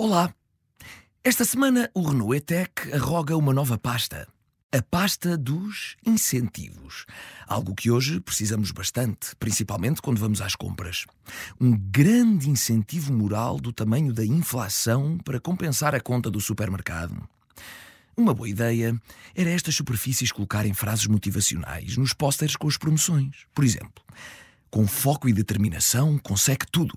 Olá! Esta semana o Renault E-Tech arroga uma nova pasta. A pasta dos incentivos. Algo que hoje precisamos bastante, principalmente quando vamos às compras. Um grande incentivo moral do tamanho da inflação para compensar a conta do supermercado. Uma boa ideia era estas superfícies colocarem frases motivacionais nos pósteres com as promoções. Por exemplo, com foco e determinação consegue tudo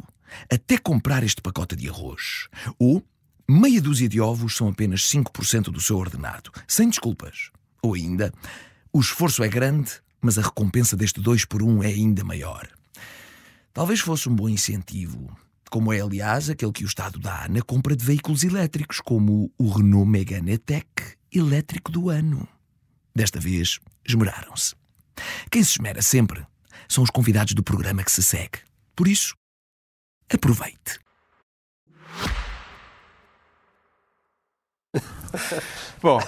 até comprar este pacote de arroz. Ou meia dúzia de ovos são apenas 5% do seu ordenado, sem desculpas. Ou ainda, o esforço é grande, mas a recompensa deste 2 por 1 é ainda maior. Talvez fosse um bom incentivo, como é aliás aquele que o Estado dá na compra de veículos elétricos, como o Renault Megane E-Tech elétrico do ano. Desta vez, esmeraram-se. Quem se esmera sempre são os convidados do programa que se segue. Por isso, Aproveite. Bom,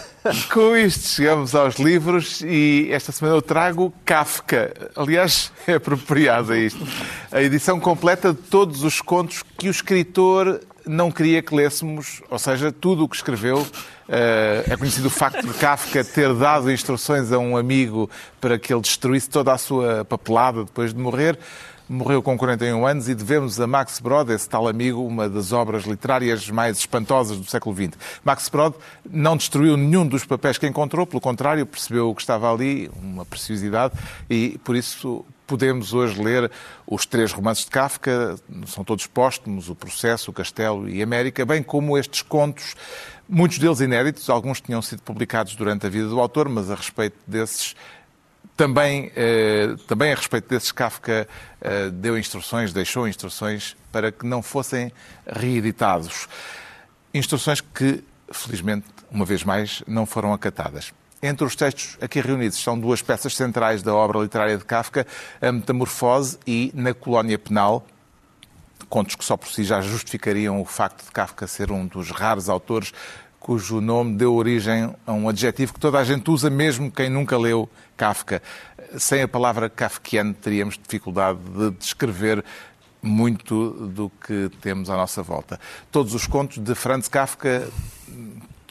com isto chegamos aos livros e esta semana eu trago Kafka. Aliás, é apropriado isto. A edição completa de todos os contos que o escritor não queria que lêssemos, ou seja, tudo o que escreveu. Eh, é conhecido o facto de Kafka ter dado instruções a um amigo para que ele destruísse toda a sua papelada depois de morrer morreu com 41 anos e devemos a Max Brod, esse tal amigo, uma das obras literárias mais espantosas do século XX. Max Brod não destruiu nenhum dos papéis que encontrou, pelo contrário, percebeu o que estava ali, uma preciosidade, e por isso podemos hoje ler os três romances de Kafka, são todos póstumos, O Processo, O Castelo e América, bem como estes contos, muitos deles inéditos, alguns tinham sido publicados durante a vida do autor, mas a respeito desses também, eh, também a respeito desses, Kafka eh, deu instruções, deixou instruções para que não fossem reeditados. Instruções que, felizmente, uma vez mais, não foram acatadas. Entre os textos aqui reunidos estão duas peças centrais da obra literária de Kafka, A Metamorfose e Na Colónia Penal, contos que só por si já justificariam o facto de Kafka ser um dos raros autores cujo nome deu origem a um adjetivo que toda a gente usa, mesmo quem nunca leu Kafka. Sem a palavra kafkiano, teríamos dificuldade de descrever muito do que temos à nossa volta. Todos os contos de Franz Kafka,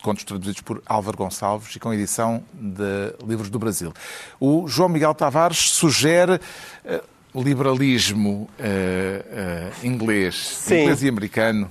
contos traduzidos por Álvaro Gonçalves e com edição de Livros do Brasil. O João Miguel Tavares sugere uh, liberalismo uh, uh, inglês, Sim. inglês e americano,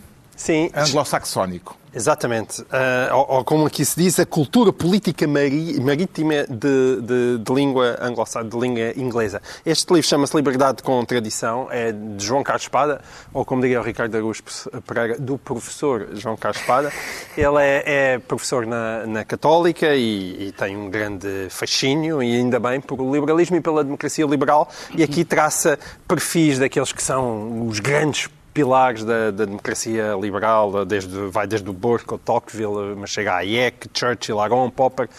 anglo-saxónico. Exatamente. Uh, ou, ou, como aqui se diz, a cultura política marítima de, de, de língua anglo de língua inglesa. Este livro chama-se Liberdade com Tradição, é de João Carlos Espada, ou como diria o Ricardo Araújo Pereira, do professor João Carlos Espada. Ele é, é professor na, na Católica e, e, tem um grande fascínio, e ainda bem, pelo liberalismo e pela democracia liberal, e aqui traça perfis daqueles que são os grandes pilares da, da, democracia liberal, desde, vai desde o Burke ao Tocqueville, mas chega a Hayek, Churchill, Aron, Popper.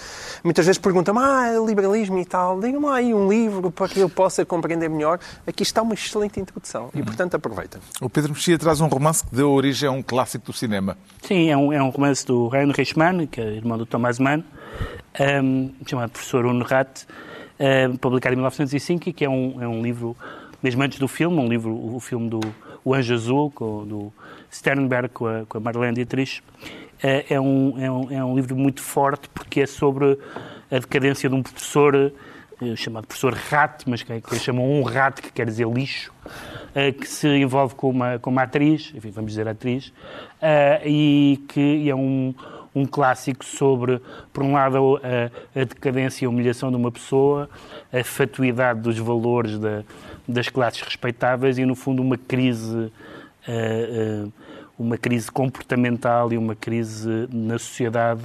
Muitas vezes perguntam-me, ah, liberalismo e tal, digam-me aí um livro para que eu possa compreender melhor. Aqui está uma excelente introdução e, portanto, aproveita. O Pedro Mexia traz um romance que deu origem a um clássico do cinema. Sim, é um, é um romance do Heinrich Mann, que é irmão do Thomas Mann, um, chamado Professor Unrat, um, publicado em 1905, e que é um, é um livro, mesmo antes do filme, um livro, o filme do o Anjo Azul, com, do Sternberg, com a, com a Marlene Dietrich, é, é, um, é, um, é um livro muito forte porque é sobre a decadência de um professor eh, chamado professor Rat, mas que, que chamam um rat, que quer dizer lixo, uh, que se envolve com uma, com uma atriz, enfim, vamos dizer atriz, uh, e que é um, um clássico sobre, por um lado, a, a decadência e a humilhação de uma pessoa, a fatuidade dos valores da, das classes respeitáveis e, no fundo, uma crise, uh, uh, uma crise comportamental e uma crise na sociedade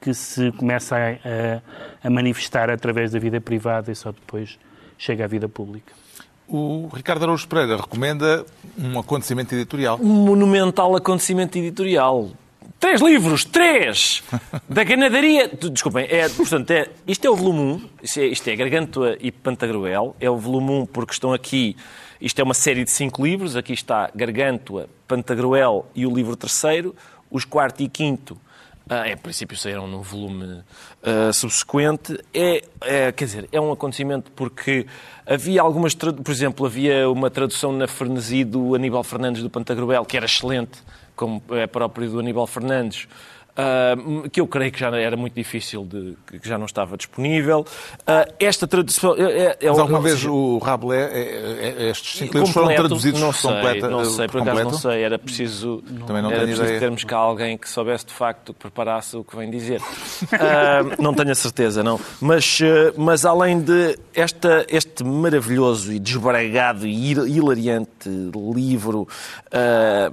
que se começa a, a, a manifestar através da vida privada e só depois chega à vida pública. O Ricardo Araújo Pereira recomenda um acontecimento editorial. Um monumental acontecimento editorial. Três livros, três! Da ganadaria. Desculpem, é, portanto, é, isto é o volume 1, isto é, isto é Gargantua e Pantagruel. É o volume 1 porque estão aqui. Isto é uma série de cinco livros. Aqui está Gargantua, Pantagruel e o livro terceiro. Os quarto e quinto ah, em princípio saíram no volume ah, subsequente, é, é, quer dizer, é um acontecimento porque havia algumas, por exemplo, havia uma tradução na Frenesi do Aníbal Fernandes do Pantagruel, que era excelente, como é próprio do Aníbal Fernandes, ah, que eu creio que já era muito difícil, de, que já não estava disponível. Ah, esta tradução... É, é, Mas é- alguma ou vez o Rabelais, é- é- estes cinco livros foram completo, traduzidos não sei, completa, não sei, por por acaso completo? não sei, era preciso, Também não era tenho preciso ideia. termos cá alguém que soubesse de facto, que preparasse o que vem dizer. Ah, não tenho a certeza, não. Mas, mas além de esta, este maravilhoso e desbragado e hil- hilariante livro,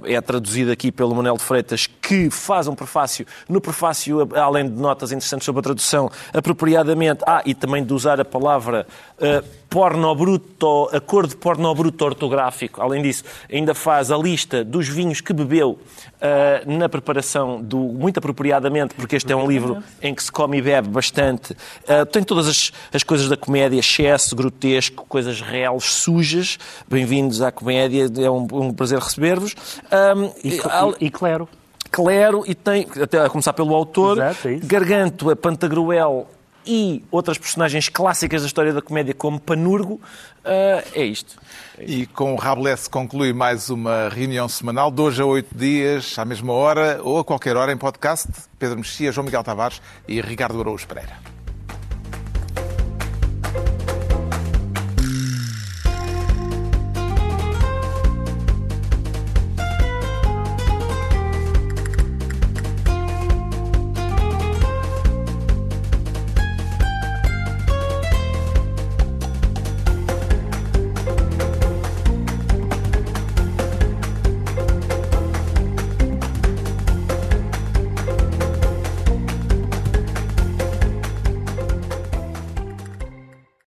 é traduzido aqui pelo Manuel de Freitas, que faz um prefácio. No prefácio, além de notas interessantes sobre a tradução, apropriadamente, ah, e também de usar a palavra ah, pornobruto, acordo pornobruto ortográfico. Além disso, ainda faz a lista dos vinhos que bebeu ah, na preparação do muito apropriadamente, porque este é um livro em que se come e bebe bastante. Ah, tem todas as, as coisas da comédia, excesso, grotesco, coisas reais, sujas. Bem-vindos à comédia, é um, um prazer receber-vos. Ah, E, e, e Clero. Clero e tem, até a começar pelo autor, Exato, é. Gargantua, Pantagruel e outras personagens clássicas da história da comédia como Panurgo, ah, é isto. E com o Rabelais conclui mais uma reunião semanal, de hoje a oito dias, à mesma hora ou a qualquer hora em podcast. Pedro Mexia, João Miguel Tavares e Ricardo Araújo Pereira.